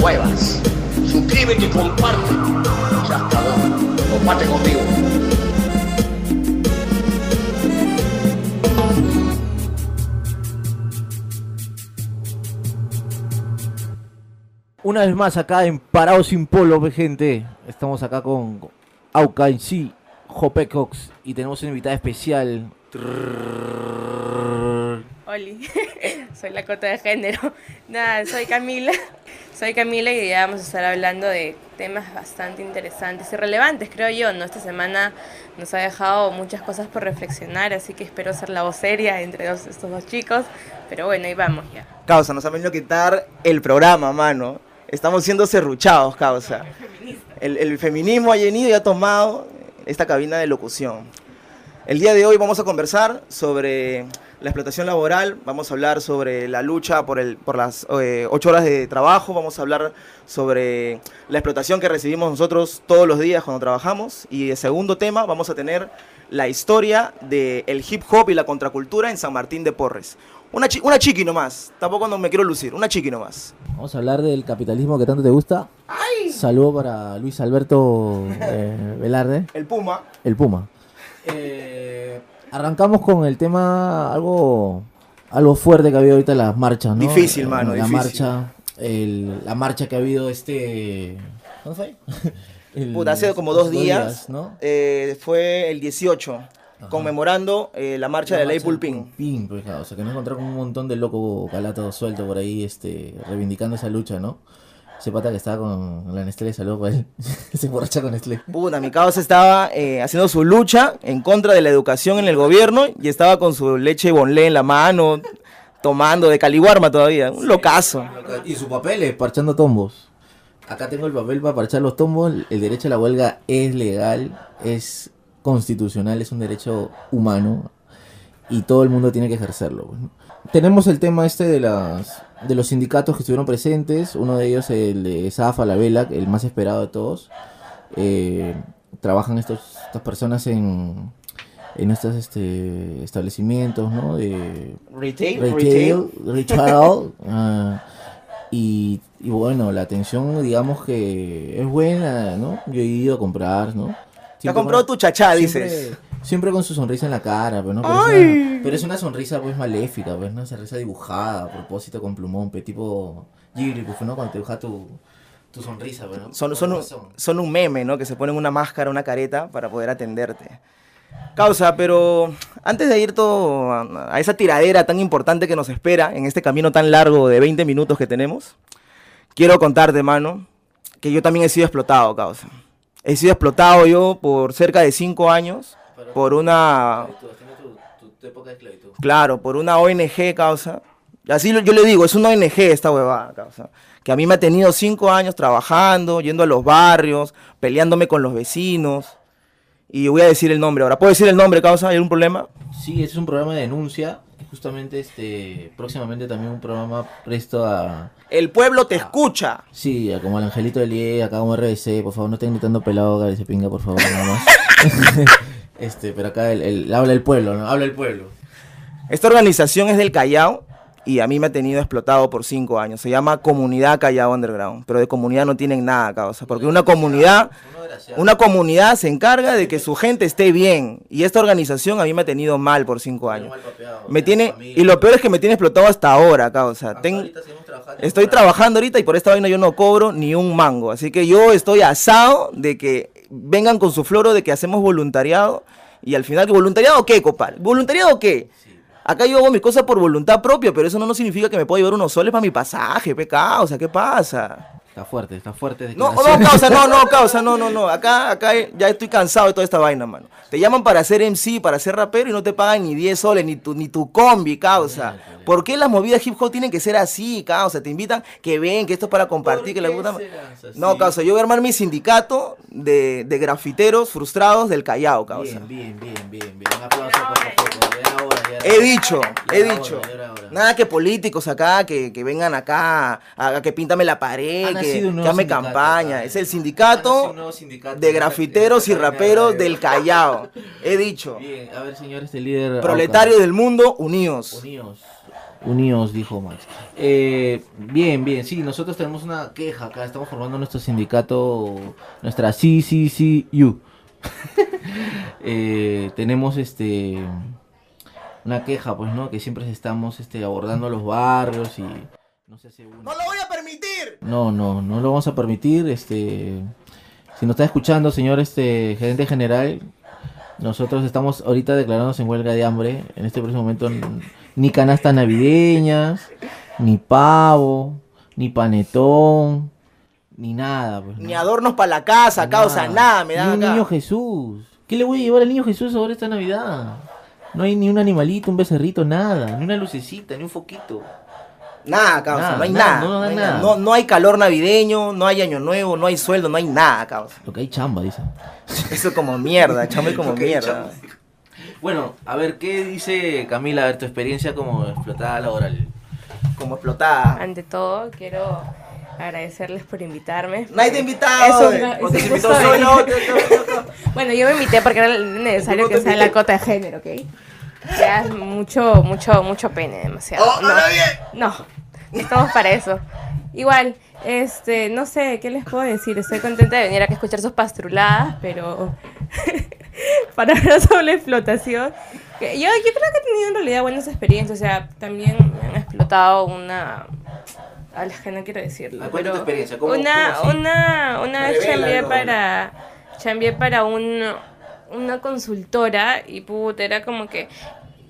hasta. Suscríbete y comparte. Se acabó. Comparte conmigo. Una vez más acá en Parado Sin Polo, gente. Estamos acá con Auca en sí, Jope y tenemos una invitada especial. Oli, soy la cota de género. Nada, soy Camila. Soy Camila y ya vamos a estar hablando de temas bastante interesantes y relevantes, creo yo. ¿no? Esta semana nos ha dejado muchas cosas por reflexionar, así que espero ser la voz seria entre dos- estos dos chicos. Pero bueno, ahí vamos ya. Causa, nos han venido a quitar el programa, mano. Estamos siendo serruchados, causa. El, el feminismo ha venido y ha tomado esta cabina de locución. El día de hoy vamos a conversar sobre la explotación laboral, vamos a hablar sobre la lucha por, el, por las eh, ocho horas de trabajo, vamos a hablar sobre la explotación que recibimos nosotros todos los días cuando trabajamos y de segundo tema vamos a tener la historia del hip hop y la contracultura en San Martín de Porres. Una, chi- una chiqui nomás, tampoco no me quiero lucir, una chiqui nomás. Vamos a hablar del capitalismo que tanto te gusta. Saludo para Luis Alberto eh, Velarde, El Puma. el Puma. Eh, arrancamos con el tema algo algo fuerte que ha habido ahorita las marchas, ¿no? Difícil, mano, La difícil. marcha, el- la marcha que ha habido este... ¿Cuándo fue? El- Puta, hace como dos días, ¿no? eh, fue el 18, conmemorando eh, la marcha de la ley Pulpín. Pulpín, pues, claro, o sea, que nos encontramos con un montón de loco calato suelto por ahí, este, reivindicando esa lucha, ¿no? Ese pata que estaba con la Nestlé, saludo para él. Se borracha con Nestlé. Puta, mi causa estaba eh, haciendo su lucha en contra de la educación en el gobierno y estaba con su leche bonlé en la mano, tomando de caliguarma todavía. Un locazo. Y su papel es parchando tombos. Acá tengo el papel para parchar los tombos. El derecho a la huelga es legal, es constitucional, es un derecho humano y todo el mundo tiene que ejercerlo. Tenemos el tema este de las de los sindicatos que estuvieron presentes. Uno de ellos, el de Zafa, la Vela, el más esperado de todos. Eh, trabajan estos, estas personas en, en estos este, establecimientos, ¿no? De, Retail, retail, retail, ah, y, y bueno, la atención, digamos que es buena, ¿no? Yo he ido a comprar, ¿no? Te ha comprado tu chachá, dices. Siempre, con su sonrisa en la cara, pero no, pero, es una, pero es una sonrisa pues maléfica, pues una sonrisa dibujada a propósito con plumón, pues, tipo Ghibli, pues, ¿no? Cuando te dibuja tu, tu sonrisa, pues, ¿no? Son, son, un, son un meme, ¿no? Que se ponen una máscara, una careta para poder atenderte. Causa, pero antes de ir todo a, a esa tiradera tan importante que nos espera en este camino tan largo de 20 minutos que tenemos, quiero contarte, mano, que yo también he sido explotado, causa. He sido explotado yo por cerca de 5 años por una Esclavitud, haciendo tu- tu- tu época de esclavitud. Claro, por una ONG, causa. Así yo le digo, es una ONG esta huevada, causa. Que a mí me ha tenido cinco años trabajando, yendo a los barrios, peleándome con los vecinos. Y voy a decir el nombre ahora. ¿Puedo decir el nombre, causa? ¿Hay algún problema? Sí, es un programa de denuncia. Justamente este, próximamente también un programa presto a, El pueblo te escucha. sí, a como al Angelito del IE, acá como RBC, por favor, no estén gritando pelado, se pinga, por favor, nada más. este, pero acá el, el- habla el pueblo, ¿no? Habla el pueblo. Esta organización es del Callao y a mí me ha tenido explotado por cinco años. Se llama Comunidad Callao Underground. Pero de comunidad no tienen nada, causa. Porque una comunidad, una comunidad se encarga de que su gente esté bien. Y esta organización a mí me ha tenido mal por cinco años. Me tiene, y lo peor es que me tiene explotado hasta ahora, causa. Ten- estoy trabajando ahorita y por esta vaina yo no cobro ni un mango. Así que yo estoy asado de que vengan con su floro de que hacemos voluntariado. Y al final, ¿voluntariado qué, compadre? ¿Voluntariado qué? Acá yo hago mis cosas por voluntad propia, pero eso no, no significa que me pueda llevar unos soles para mi pasaje, pecado, o sea, ¿qué pasa? Está fuerte, está fuerte. No, no, causa, no, no, causa, no, no, no. Acá, acá ya estoy cansado de toda esta vaina, mano. Te llaman para hacer MC, para ser rapero y no te pagan ni 10 soles, ni tu, ni tu combi, causa. ¿Por qué las movidas hip hop tienen que ser así, causa? Te invitan que ven, que esto es para compartir, que la puta No, causa, yo voy a armar mi sindicato de, de grafiteros frustrados del Callao, causa. Bien, bien, bien, bien, bien. Un aplauso poco a He dicho, he dicho. Nada que políticos acá, que, que vengan acá, a, que píntame la pared, Ana que, ame campaña. acá. Es el sindicato de grafiteros y raperos de- del Callao. He dicho. Bien, a ver, señor, este líder. Proletarios del mundo, unidos. Unidos. Unidos, dijo Max. Eh, bien, bien, sí, nosotros tenemos una queja acá, estamos formando nuestro sindicato, nuestra CCCU. eh, tenemos este una queja, pues, ¿no? Que siempre estamos este, abordando los barrios y no se hace una. ¡No lo voy a permitir! No, no, no lo vamos a permitir. Este, si nos está escuchando, señor este gerente general, nosotros estamos ahorita declarándonos en huelga de hambre. En este preciso momento, ni canastas navideñas, ni pavo, ni panetón, ni nada. pues, ¿no? Ni adornos para la casa, causa, nada, me Ni dan un acá. niño Jesús. ¿Qué le voy a llevar al niño Jesús ahora esta Navidad? No hay ni un animalito, un becerrito, nada. Ni una lucecita, ni un foquito. Nada, causa, Nada, no hay nada, nada. no No, hay nada. nada. No- no hay calor navideño, no hay año nuevo, no hay sueldo, no hay nada, causa. Lo que hay chamba, dice. Eso como mierda, chame como mierda. Bueno, a ver, ¿qué dice Camila? A ver, tu experiencia como explotada laboral. Como explotada. Ante todo, quiero agradecerles por invitarme. Nadie te ha invitado. Bueno, yo me invité porque era necesario ¿Cómo te que sea la cota de género, ¿ok? Ya es mucho, mucho, mucho pene, demasiado. ¡Oh, no, no, no estamos para eso. Igual, este, no sé, ¿qué les puedo decir? Estoy contenta de venir acá a escuchar sus pastruladas, pero para hablar sobre explotación, yo, yo creo que he tenido en realidad buenas experiencias, o sea, también me han explotado una... A las que no quiero decirlo. Ah, tu pero experiencia, ¿cómo- una, cómo una, una chambeé para, chambeé para un, una consultora y puta, era como que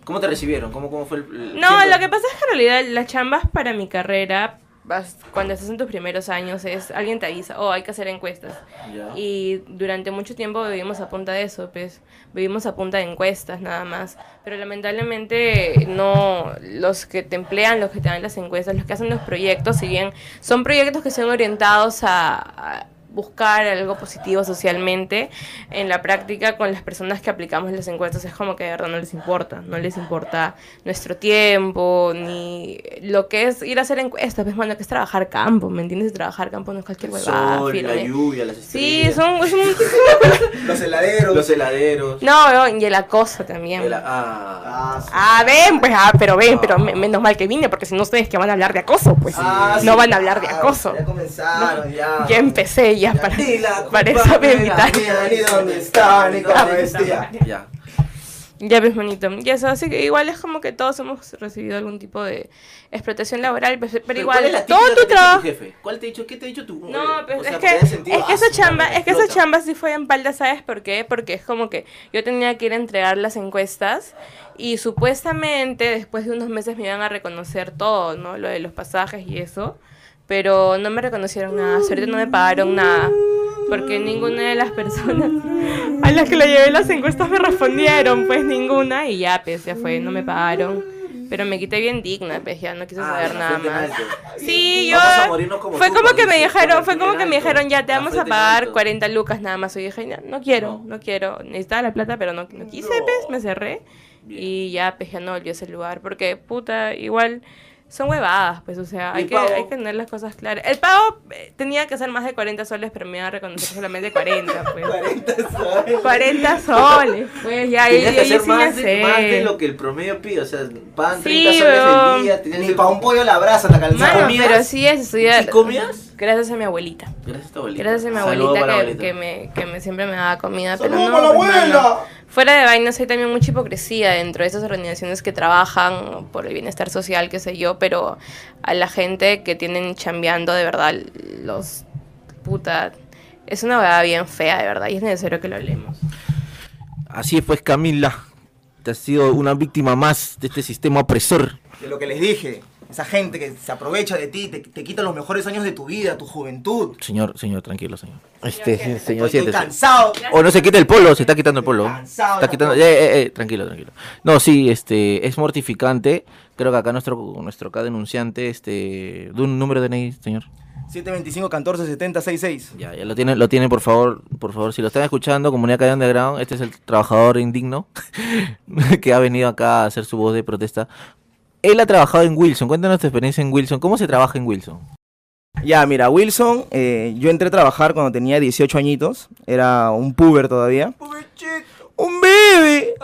¿Cómo te recibieron? ¿Cómo, cómo fue el...? no, lo que pasa es que en realidad las chambas para mi carrera, vas- cuando estás en tus primeros años, es alguien te avisa, oh, hay que hacer encuestas. Ya. Y durante mucho tiempo vivimos a punta de eso, pues vivimos a punta de encuestas nada más. Pero lamentablemente no, los que te emplean, los que te dan las encuestas, los que hacen los proyectos, si bien son proyectos que son orientados a... a buscar algo positivo socialmente en la práctica con las personas que aplicamos las encuestas es como que de verdad no les importa no les importa nuestro tiempo ni lo que es ir a hacer encuestas pues bueno que es trabajar campo ¿me entiendes? trabajar campo no es cualquier huevada sol, la lluvia, las sí estrellas. son, es un- Los heladeros. Los heladeros. no no, y el acoso también el- ah, Ah, sí. Ah, ven, pues, ah, pero ven, pero me- menos mal que vine, porque si no ustedes que van a hablar de acoso, pues Ah, no van a hablar de ah, acoso. Ya comenzaron, ya. Ya empecé ya, para, para eso me invitaron. Ni dónde está, ni cómo Ah, vestía. ya. Ya ves, bonito. Y eso, así que igual es como que todos hemos recibido algún tipo de explotación laboral, pues, pero, ¿cuál igual, es la todo tu trabajo... jefe? ¿Cuál te ha dicho? ¿Qué te ha dicho tu No, eh, pues o sea, es porque que, es que ah, esa chamba, es que esa chamba sí fue en palda, ¿sabes por qué? Porque es como que yo tenía que ir a entregar las encuestas y supuestamente después de unos meses me iban a reconocer todo, ¿no? Lo de los pasajes y eso, pero no me reconocieron nada, ahorita no me pagaron nada, porque ninguna de las personas a las que le llevé las encuestas me respondieron, pues ninguna, y ya, pues ya fue, no me pagaron. Pero me quité bien digna, pues ya no quise Ah, saber nada más. alto. Sí, yo. Como Fue tú, como que me dijeron, fue como que me dijeron, ya te vamos a pagar alto. 40 lucas nada más. Y dije, no, no quiero, No. no, quiero. Necesitaba la plata, pero no, no quise, pues, me cerré. Bien. Y ya, pues, ya no volví a ese lugar. Porque, puta, igual son huevadas, pues, o sea, ¿Y hay que, hay que tener las cosas claras. El pago eh, tenía que ser más de 40 soles, pero me iban a reconocer solamente 40, pues. 40 soles. 40 soles, pues, ya, ahí, que ahí hacer sí más de, más de lo que el promedio pide, o sea, pagan 30 Sí, soles weón. el día, tenías Ni que- para un pollo a la brasa te alcanzaba. Mano, ¿Comías? pero sí es estudiar. ¿Y comías? Gracias a mi abuelita. Gracias a tu abuelita. Gracias a mi Saludo abuelita, la que, abuelita. que me, que me siempre me daba comida. Pero ¡Saludos no, la pues, abuela! mano, Fuera de vainas hay también mucha hipocresía dentro de esas organizaciones que trabajan por el bienestar social, qué sé yo, pero a la gente que tienen chambeando de verdad los puta es una verdad bien fea de verdad y es necesario que lo hablemos. Así es, pues, Camila. Te has sido una víctima más de este sistema opresor. De lo que les dije. Esa gente que se aprovecha de ti, te, te quita los mejores años de tu vida, tu juventud. Señor, señor, tranquilo, señor. Este, Señor, señor, Estoy cansado. O no se quita el polo, se está quitando el polo. Cansado Está quitando. Eh, eh, eh, tranquilo, tranquilo. No, sí, este, es mortificante. Creo que acá nuestro, nuestro acá denunciante, este, de un número de DNI, señor. 725 14 70 66. Ya, ya lo tienen, lo tienen, por favor, por favor, si lo están escuchando, comunidad Calle Underground, este es el trabajador indigno que ha venido acá a hacer su voz de protesta. Él ha trabajado en Wilson, cuéntanos tu experiencia en Wilson, ¿cómo se trabaja en Wilson? Ya, mira, Wilson, eh, yo entré a trabajar cuando tenía 18 añitos, era un puber todavía. Un bebé.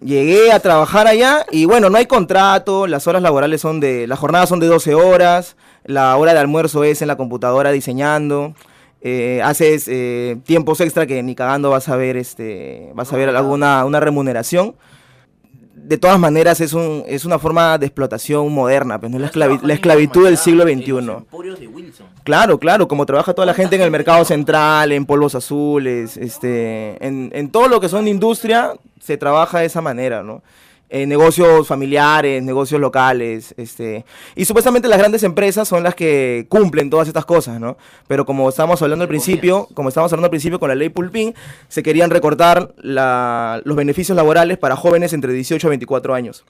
Llegué a trabajar allá y bueno, no hay contrato, las horas laborales son de, las jornadas son de 12 horas, la hora de almuerzo es en la computadora diseñando, eh, haces eh, tiempos extra que ni cagando vas a ver, este, vas a ver alguna una remuneración. De todas maneras es, un, es una forma de explotación moderna, pues no es la, esclavi- la esclavitud del siglo XXI. de Wilson. Claro, claro, como trabaja toda la gente en el mercado central, en polvos azules, este, en, en todo lo que son industria, se trabaja de esa manera, ¿no? En negocios familiares, negocios locales, este, y supuestamente las grandes empresas son las que cumplen todas estas cosas, ¿no? Pero como estábamos hablando al principio, como estábamos hablando al principio con la ley Pulpín, se querían recortar la- los beneficios laborales para jóvenes entre 18 a 24 años.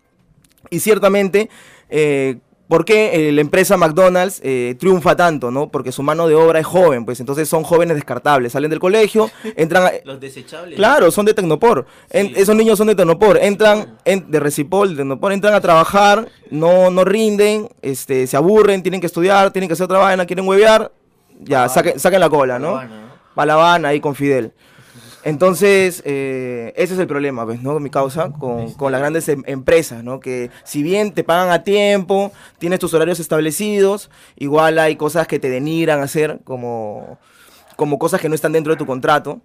Y ciertamente, eh, ¿por qué eh, la empresa McDonald's eh, triunfa tanto? ¿no? Porque su mano de obra es joven, pues entonces son jóvenes descartables. Salen del colegio, entran a- Los desechables. Claro, son de Tecnopor. En- esos niños son de Tecnopor. Entran en- de Recipol, de Tecnopor, entran a trabajar, no, no rinden, este, se aburren, tienen que estudiar, tienen que hacer otra vaina, quieren huevear, ya, saquen, saquen la cola, ¿no? Pa' La Habana ahí con Fidel. Entonces, eh, ese es el problema, pues, ¿no? Mi causa con, con las grandes em- empresas, ¿no? Que si bien te pagan a tiempo, tienes tus horarios establecidos, igual hay cosas que te denigran hacer como, como cosas que no están dentro de tu contrato.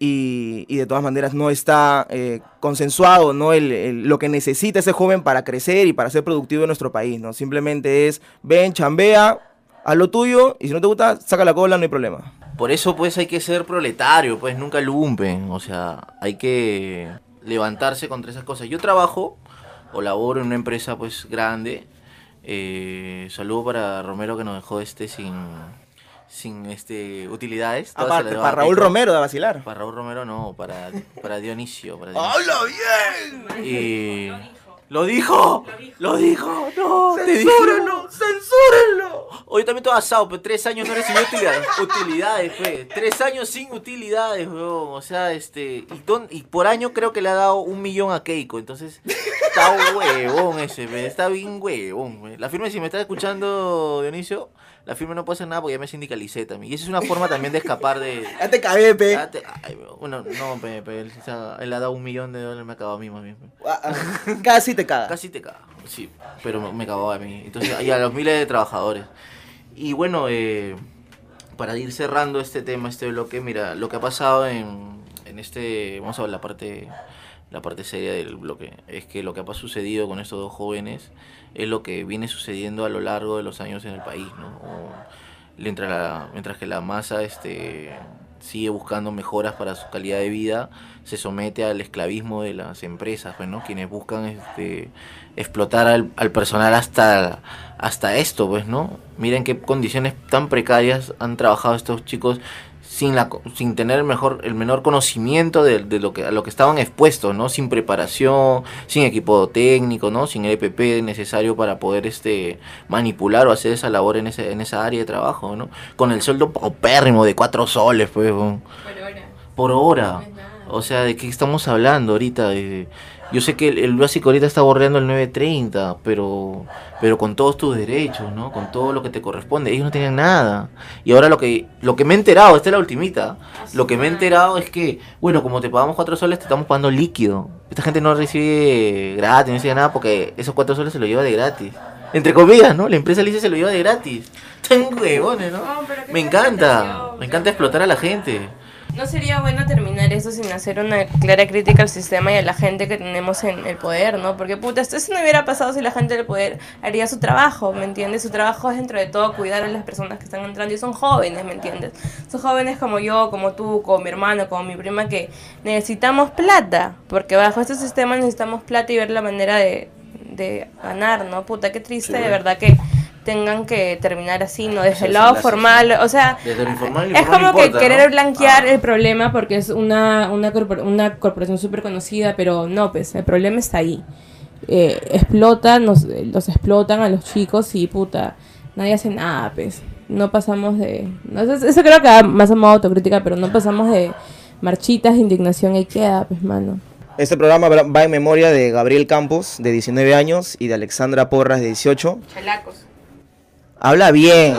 Y, y de todas maneras no está eh, consensuado ¿no? El, el- lo que necesita ese joven para crecer y para ser productivo en nuestro país. ¿no? Simplemente es, ven, chambea, haz lo tuyo y si no te gusta, saca la cola, no hay problema. Por eso pues hay que ser proletario, pues nunca lumpen, o sea, hay que levantarse contra esas cosas. Yo trabajo o laboro en una empresa pues grande. Eh, saludo para Romero que nos dejó este sin sin este utilidades. Para Raúl Pico. Romero de vacilar. Para Raúl Romero no, para, para Dionisio. Para Dionisio. ¡Habla bien! Y... ¡Lo dijo! ¡Lo dijo! ¡No! ¡Te dije! ¡Censúrenlo! Hoy también todo asado, pero tres años no recibió utilidades. Utilidades, pues. Tres años sin utilidades, weón. O sea, este. Y, don- y por año creo que le ha dado un millón a Keiko. Entonces, está huevón ese, Está bien huevón. La firme, si me estás escuchando, Dionisio, la firme no puede hacer nada porque ya me sindicalicé también. Y esa es una forma también de escapar de. Ya te cagué, pe. Te- ay, bueno, no, pe, pe, él, ha- él ha dado un millón de dólares, me ha acabado a mí más bien. Ah, ah, Casi te cagas. Casi te cago, sí, pero me- me cagó a mí. Entonces, y a los miles de trabajadores. Y bueno, eh, para ir cerrando este tema, este bloque, mira, lo que ha pasado en, en este, vamos a ver la parte, la parte seria del bloque, es que lo que ha sucedido con estos dos jóvenes es lo que viene sucediendo a lo largo de los años en el país, ¿no? Mientras, mientras que la masa este, sigue buscando mejoras para su calidad de vida, se somete al esclavismo de las empresas, pues, ¿no? Quienes buscan este, explotar al, al personal hasta, hasta esto, pues, ¿no? Miren qué condiciones tan precarias han trabajado estos chicos sin, la, sin tener el, mejor, el menor conocimiento de, de lo que, a lo que estaban expuestos, ¿no? Sin preparación, sin equipo técnico, ¿no? Sin el EPP necesario para poder este, manipular o hacer esa labor en, ese, en esa área de trabajo, ¿no? Con el sueldo paupérrimo de cuatro soles, pues, Por hora. por hora. O sea, ¿de qué estamos hablando ahorita? Yo sé que el, el básico ahorita está bordeando el 930, pero pero con todos tus derechos, ¿no? Con todo lo que te corresponde. Ellos no tenían nada. Y ahora lo que lo que me he enterado, esta es la ultimita, lo que me he enterado es que, bueno, como te pagamos cuatro soles, te estamos pagando líquido. Esta gente no recibe gratis, no recibe nada porque esos cuatro soles se lo lleva de gratis. Entre comillas, ¿no? La empresa le dice se lo lleva de gratis. Están huevones, ¿no? Me encanta. Me encanta explotar a la gente. ¿No sería bueno terminar eso sin hacer una clara crítica al sistema y a la gente que tenemos en el poder, ¿no? Porque, puta, esto no hubiera pasado si la gente del poder haría su trabajo, ¿me entiendes? Su trabajo es, dentro de todo, cuidar a las personas que están entrando y son jóvenes, ¿me entiendes? Son jóvenes como yo, como tú, como mi hermano, como mi prima, que necesitamos plata, porque bajo este sistema necesitamos plata y ver la manera de, de ganar, ¿no? Puta, qué triste, de verdad, que tengan que terminar así, ¿no? Desde el lado la- formal, o sea, Desde lo informal y es como que querer ¿no? blanquear Ah. el problema porque es una, una, corpor- una corporación súper conocida, pero no, pues el problema está ahí. Eh, explotan, nos, los explotan a los chicos y puta, nadie hace nada, pues. No pasamos de... No, eso, eso creo que va más a modo autocrítica, pero no pasamos de marchitas de indignación y queda, pues, mano. Este programa va va en memoria de Gabriel Campos, de 19 años, y de Alexandra Porras, de 18. Chalacos. Habla bien.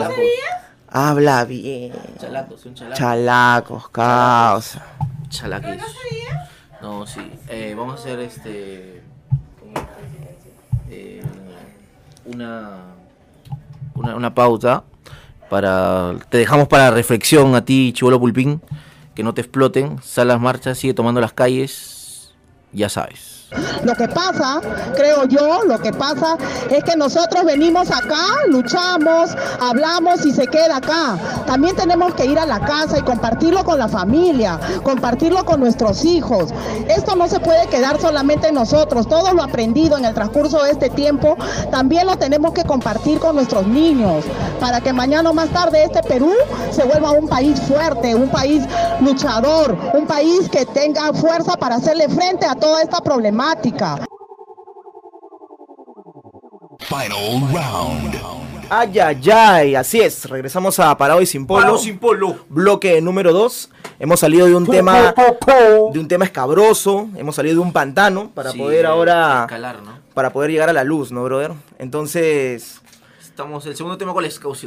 Habla bien. Chalacos, un chalaco. Chalacos, causa. Chalaquis. No, sí. Eh, vamos a hacer este. eh, una, una. Una pauta. Para. Te dejamos para reflexión a ti, Chivolo Pulpín. Que no te exploten. Sal a las marchas, sigue tomando las calles. Ya sabes. Lo que pasa, creo yo, lo que pasa es que nosotros venimos acá, luchamos, hablamos y se queda acá. También tenemos que ir a la casa y compartirlo con la familia, compartirlo con nuestros hijos. Esto no se puede quedar solamente en nosotros. Todo lo aprendido en el transcurso de este tiempo también lo tenemos que compartir con nuestros niños para que mañana o más tarde este Perú se vuelva un país fuerte, un país luchador, un país que tenga fuerza para hacerle frente a toda esta problemática. Final round. Ay, ay, ay. Así es. Regresamos a Parado y Sin Polo. polo. Bloque número 2. Hemos salido de un tema. De un tema escabroso. Hemos salido de un pantano para poder ahora. Escalar, ¿no? Para poder llegar a la luz, ¿no, brother? Entonces. Estamos. El segundo tema, ¿cuál es? Causa.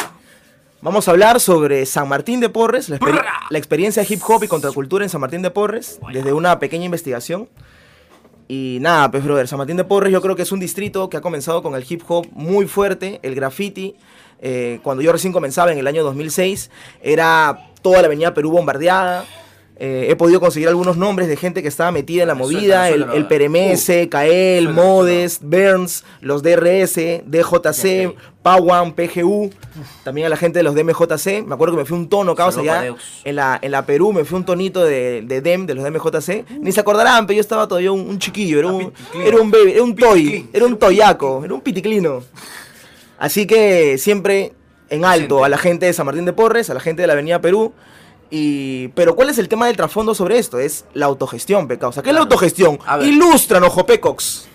Vamos a hablar sobre San Martín de Porres, la, exper- la experiencia de hip hop y contracultura en San Martín de Porres, desde una pequeña investigación. Y nada, pues brother, San Martín de Porres yo creo que es un distrito que ha comenzado con el hip hop muy fuerte, el graffiti. eh, cuando yo recién comenzaba en el año 2006, era toda la avenida Perú bombardeada. Eh, he podido conseguir algunos nombres de gente que estaba metida en la movida, el, el PRMS, Kael, Suéltalo, Modest, Burns, los DRS, DJC, Ok. Pawan, PGU, también a la gente de los DMJC. Me acuerdo que me fui un tono, causa allá en la, en la Perú, me fui un tonito de, de DEM, de los DMJC. Ni se acordarán, pero yo estaba todavía un, un chiquillo, era un, era un baby, era un toy, era un toyaco, era un piticlino. Así que siempre en alto a la gente de San Martín de Porres, a la gente de la Avenida Perú. Y, pero ¿cuál es el tema del trasfondo sobre esto? Es la autogestión, pe causa. ¿Qué es la autogestión? Ilústranos, Jopecox.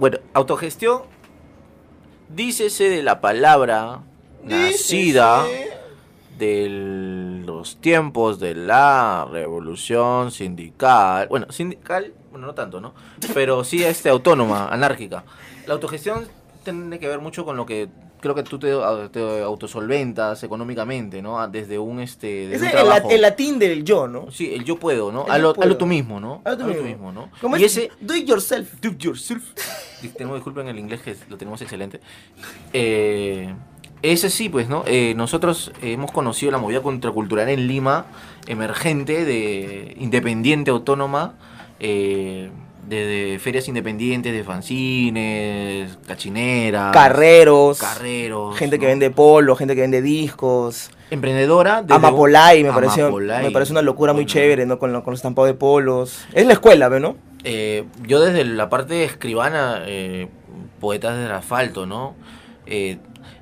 Bueno, autogestión. Dícese de la palabra nacida de los tiempos de la revolución sindical. Bueno, sindical, bueno, no tanto, ¿no? Pero sí este, autónoma, anárquica. La autogestión tiene que ver mucho con lo que creo que tú te, te autosolventas económicamente, ¿no? Desde un, este, Es un el, trabajo. el latín del yo, ¿no? Sí, el yo puedo, ¿no? Hazlo, puedo. hazlo tú mismo, ¿no? Hazlo tú mismo. ¿no? ¿Cómo y es? ese... Do it yourself. Do it yourself. Tenemos disculpen el inglés que lo tenemos excelente. Eh, ese sí, pues, ¿no? Eh, nosotros hemos conocido la movida contracultural en Lima, emergente, de independiente, autónoma, eh, desde ferias independientes, de fanzines, cachineras, Carreros. carreros, Gente que vende polo, gente que vende discos. emprendedora. un- Amapolay me parece, Amapolay. me parece una locura muy Bueno, chévere, ¿no? Con, lo- con los estampados de polos. Es la escuela, ¿ve, ¿no? Eh, yo desde la parte escribana, eh, poetas del asfalto, ¿no? Eh,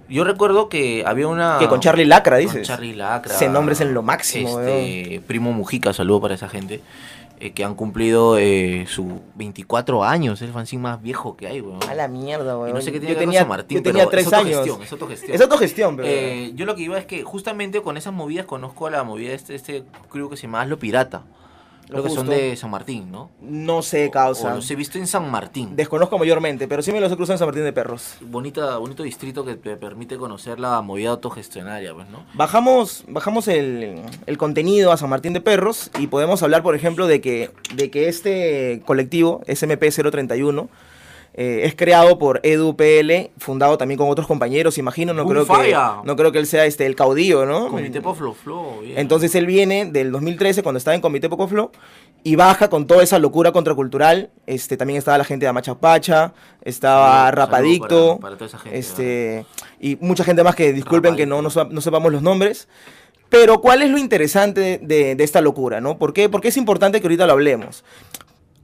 yo recuerdo que había una... Que con Charlie Lacra, con dices. Charlie Lacra. Ese nombre es en lo máximo, Este, Primo Mujica, saludo para esa gente. Eh, que han cumplido eh, su 24 años, es el fanzine más viejo que hay, weón. A la mierda, Y weón. no sé qué tiene yo que tenía, Martín, yo tenía pero tres es años. es autogestión. Es autogestión, pero. Eh, yo lo que iba es que justamente con esas movidas conozco a la movida de este, este creo que se llama Lo Pirata. Lo que son de San Martín, ¿no? no sé, O causa. los he visto en San Martín. Desconozco mayormente, pero sí me los he cruzado en San Martín de Perros. Bonita, bonito distrito que te permite conocer la movida autogestionaria, pues, ¿no? Bajamos, bajamos el, el contenido a San Martín de Perros y podemos hablar, por ejemplo, de que, de que este colectivo, SMP031, eh, es creado por EduPL, fundado también con otros compañeros, imagino, no creo, que, no creo que él sea este, el caudillo, ¿no? Comité Poflo Flow. bien. Entonces él viene del 2013 cuando estaba en Comité Poco Flow y baja con toda esa locura contracultural. Este, también estaba la gente de Amachapacha, estaba Saludo Rapadicto, para- para toda esa gente, este, y mucha gente más que disculpen que no, no, no sepamos los nombres. Pero ¿cuál es lo interesante de, de esta locura? ¿no? ¿Por qué? Porque es importante que ahorita lo hablemos.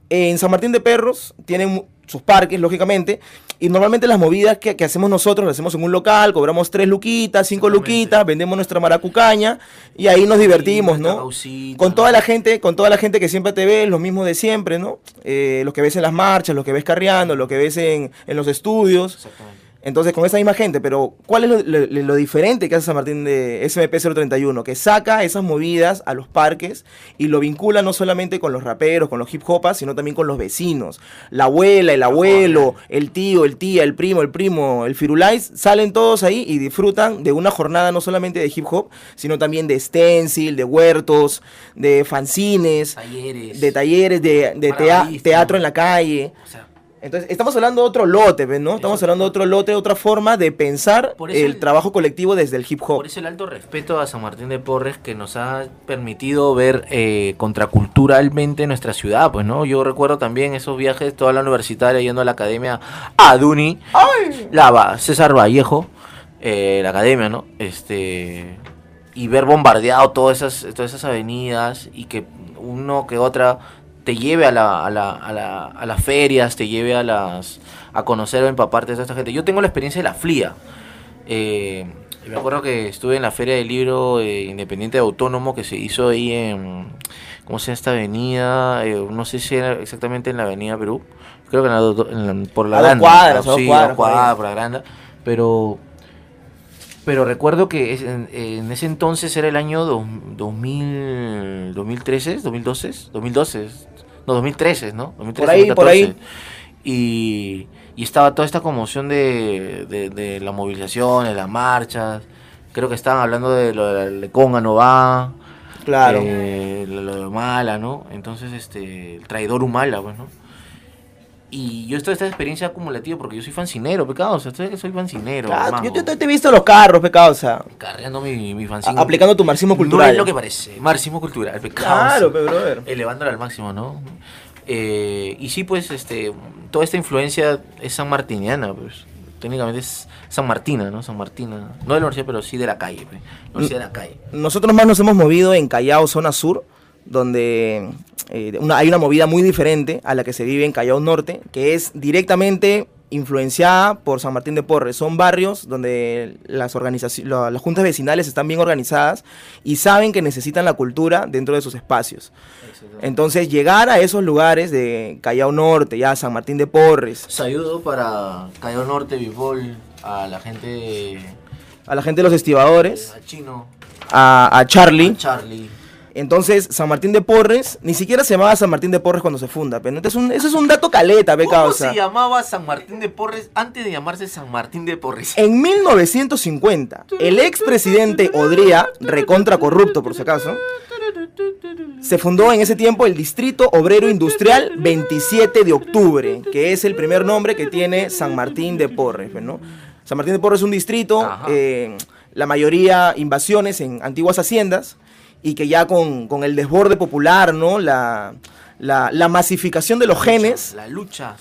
En San Martín de Perros tienen sus parques, lógicamente, y normalmente las movidas que, que hacemos nosotros las hacemos en un local, cobramos tres luquitas, cinco luquitas, vendemos nuestra maracucaña y ahí nos divertimos, ¿no? causita, Con toda la gente, con toda la gente que siempre te ve, lo mismo de siempre, ¿no? Eh, los que ves en las marchas, los que ves carreando, lo que ves en, en los estudios. Exactamente. Entonces, con esa misma gente, pero ¿cuál es lo, lo- lo diferente que hace San Martín de SMP 031? Que saca esas movidas a los parques y lo vincula no solamente con los raperos, con los hip hopas, sino también con los vecinos. La abuela, el abuelo, el tío, el tía, el primo, el primo, el firulais, salen todos ahí y disfrutan de una jornada no solamente de hip hop, sino también de stencil, de huertos, de fanzines, Talleres. de talleres, de, de tea- Malabaristas. teatro en la calle. O sea, Entonces, estamos hablando de otro lote, ¿ves, ¿no? Estamos hablando de otro lote, otra forma de pensar Por el el- trabajo colectivo desde el hip hop. Por eso el alto respeto a San Martín de Porres que nos ha permitido ver eh, contraculturalmente nuestra ciudad, pues, ¿no? Yo recuerdo también esos viajes, toda la universitaria yendo a la academia a Duni, la Va- César Vallejo, eh, la academia, ¿no? Este y ver bombardeado todas esas, todas esas avenidas y que uno que otra te lleve a, la, a, la, a, la- a las ferias, te lleve a las a conocer o empaparte de toda esta gente. Yo tengo la experiencia de la FLIA. Eh, me acuerdo que estuve en la Feria del Libro eh, Independiente Autónomo que se hizo ahí en, ¿cómo se llama esta avenida? Eh, no sé si era exactamente en la Avenida Perú. Creo que en la en la- por la A dos Granda. cuadras, a dos sí, cuadras, dos por ahí. cuadras, por la Granda. Pero, pero recuerdo que en, en ese entonces era el año dos- 2000, 2013, 2012, 2012, no, 2013, ¿no? 2013, Por ahí, por ahí. 2014. Y, y estaba toda esta conmoción de, de, de la movilización, de las marchas. Creo que estaban hablando de lo de la Conga no va. Claro. eh, lo, lo de Humala, ¿no? Entonces, este, el traidor Humala, pues, ¿no? Y yo estoy esta experiencia acumulativa porque yo soy fancinero, pecado, o sea, estoy- soy fancinero. Claro, yo te, he visto los carros, pecado, o sea, Carreando mi, mi fanzine. aplicando tu marxismo No cultural. es lo que parece, marxismo cultural, pecado. Claro, pero brother. Elevándolo al máximo, ¿no? Eh, y sí, pues, este, toda esta influencia es sanmartiniana, pues. Técnicamente es San Martina, ¿no? San Martina. No de la universidad, pero sí de la calle, pues. La universidad de la calle. Nosotros más nos hemos movido en Callao, zona sur, donde eh, una- hay una movida muy diferente a la que se vive en Callao Norte, que es directamente influenciada por San Martín de Porres. Son barrios donde las, las juntas vecinales están bien organizadas y saben que necesitan la cultura dentro de sus espacios. Entonces, llegar a esos lugares de Callao Norte, ya San Martín de Porres, Saludo para Cayo Norte, Bifol, a la gente de, a la gente de los estibadores, a Chino, a, a Charlie, a Charlie. Entonces, San Martín de Porres, ni siquiera se llamaba San Martín de Porres cuando se funda, pero entonces un- eso es un dato caleta, pe ¿Cómo causa. se llamaba San Martín de Porres antes de llamarse San Martín de Porres? En 1950, el expresidente Odría, recontra corrupto por si acaso, se fundó en ese tiempo el Distrito Obrero Industrial 27 de Octubre, que es el primer nombre que tiene San Martín de Porres, ¿no? San Martín de Porres es un distrito, eh, la mayoría invasiones en antiguas haciendas, y que ya con, con el desborde popular, ¿no? La, la, la masificación de los genes, La lucha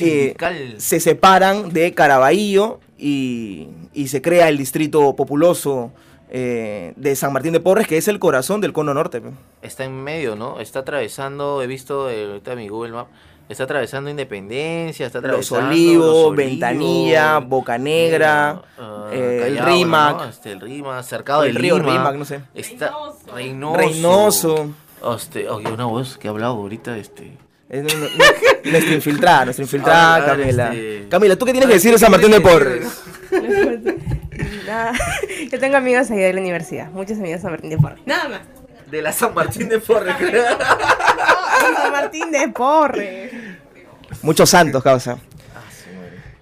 eh, sindical. se separan de Caraballo y, y se crea el distrito populoso eh, de San Martín de Porres, que es el corazón del cono norte. está en medio, ¿no? Está atravesando, he visto eh, ahorita mi Google Map, está atravesando Independencia, está Los atravesando Olivos, Los Olivos, Ventanilla, Boca Negra, ah, eh, el Callao, Rímac, ¿no? Este, el Rimac, cercado el del río Rímac, no sé. Está Reynoso. Reynoso. Este, oye, una voz que ha hablado ahorita, este. Es nu- nu- nuestra infiltrada, nuestra infiltrada, A ver, a ver, Camila. este- Camila, ¿tú qué tienes que decir de San Martín de Porres? Nada. Yo tengo amigos ahí de la universidad, muchos amigos de San Martín de Porres. Nada más. De la San Martín de Porres. San Martín de Porres. Muchos santos, causa.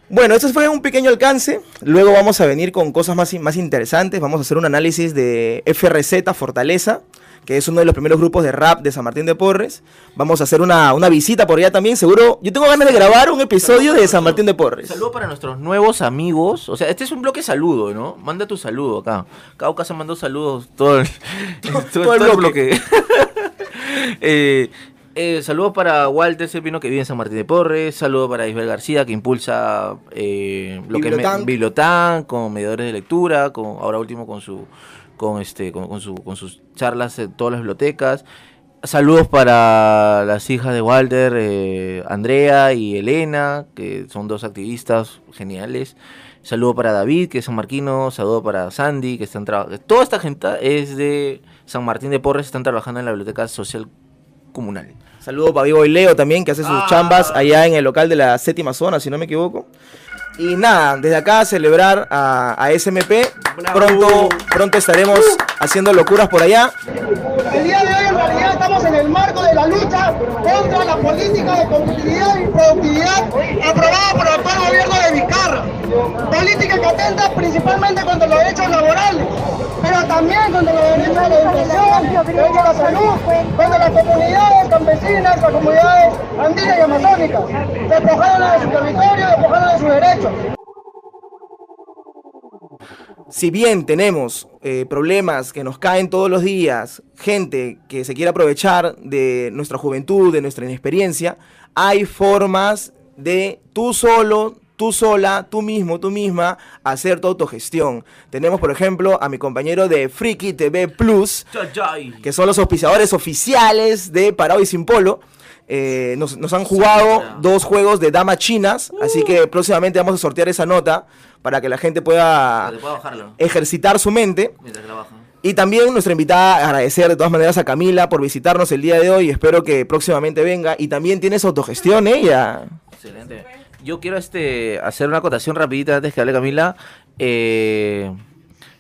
Bueno, esto fue un pequeño alcance. Luego vamos a venir con cosas más, más interesantes. Vamos a hacer un análisis de FRZ Fortaleza, que es uno de los primeros grupos de rap de San Martín de Porres. Vamos a hacer una, una visita por allá también. Seguro, yo tengo ganas de grabar un episodio de San Martín de Porres. Saludo para nuestros nuevos amigos. O sea, este es un bloque saludo, ¿no? Manda tu saludo acá. Cada casa mandó saludos todo el, todo, el todo el bloque. bloque. eh, eh, saludos para Walter Cepino que vive en San Martín de Porres. Saludos para Isabel García que impulsa eh, lo que es me- Bibliotank. Bibliotank, con medidores de lectura, con ahora último con su con este con, con su, con sus charlas en todas las bibliotecas. Saludos para las hijas de Walter, eh, Andrea y Elena, que son dos activistas geniales. Saludo para David, que es San Marquino. Saludo para Sandy, que están trabajando. Toda esta gente es de San Martín de Porres, están trabajando en la Biblioteca Social Comunal. Saludo para Vivo y Leo también, que hace sus Ah. chambas allá en el local de la séptima zona, si no me equivoco. Y nada, desde acá celebrar a, a SMP. Pronto, pronto estaremos haciendo locuras por allá. El día de hoy en realidad estamos en el marco de la lucha contra la política de competitividad y productividad aprobada por el actual gobierno de Vizcarra. Política que atenta principalmente contra los derechos laborales, pero también contra los derechos a la educación, derechos la salud, contra las comunidades campesinas, las comunidades andinas y amazónicas, despojándolas de su territorio, despojándolas de sus derechos. si bien tenemos eh, problemas que nos caen todos los días, gente que se quiere aprovechar de nuestra juventud, de nuestra inexperiencia, hay formas de tú solo, tú sola, tú mismo, tú misma, hacer tu autogestión. Tenemos, por ejemplo, a mi compañero de Friki TV Plus, que son los auspiciadores oficiales de Parado y Sin Polo. Eh, nos, nos han jugado dos juegos de damas chinas, así que próximamente vamos a sortear esa nota para que la gente pueda ejercitar su mente. Mientras que la bajan. Y también nuestra invitada, agradecer de todas maneras a Camila por visitarnos el día de hoy. Espero que próximamente venga. Y también tienes autogestión ella. Excelente. Yo quiero este hacer una acotación rapidita antes que hable Camila. Eh,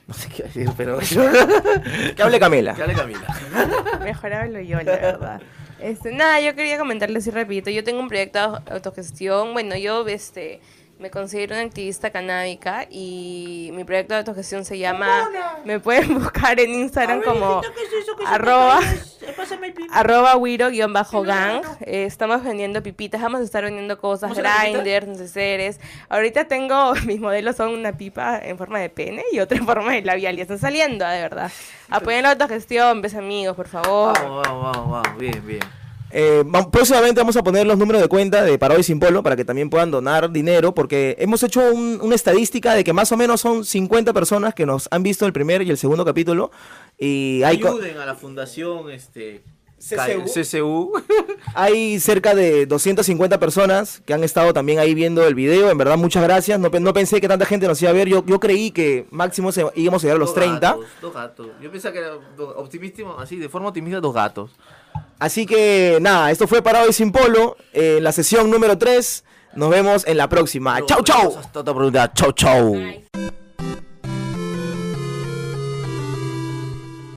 no sé qué decir, pero Que hable Camila. que hable Camila. Mejor hablo yo, la verdad. Este, nada, yo quería comentarles y repito, yo tengo un proyecto de au- autogestión, bueno, yo este me considero una activista canábica y mi proyecto de autogestión se llama, me pueden buscar en Instagram como arroba, arroba wiro-gang. Eh, estamos vendiendo pipitas, vamos a estar vendiendo cosas, grinders, neceseres. Ahorita tengo, mis modelos son una pipa en forma de pene y otra en forma de labial y están saliendo, de verdad. Apoyen la autogestión, ves amigos, por favor. Vamos, vamos, vamos, vamos. Bien, bien. Eh, próximamente vamos a poner los números de cuenta de Parado y Sin Polo para que también puedan donar dinero. Porque hemos hecho un- una estadística de que más o menos son 50 personas que nos han visto el primer y el segundo capítulo. Y hay, Ayuden a la fundación este CCU. CCU. hay cerca de 250 personas que han estado también ahí viendo el video. En verdad, muchas gracias. No, no pensé que tanta gente nos iba a ver. Yo, yo creí que máximo se- íbamos a llegar a los Dos 30. gatos, dos gatos. Yo pensaba que era optimísimo, así, de forma optimista, dos gatos. Así que nada, esto fue Parado y Sin Polo, eh, la sesión número 3. Nos vemos en la próxima. ¡Chau, chau! Hasta otra pregunta. Chau, chau.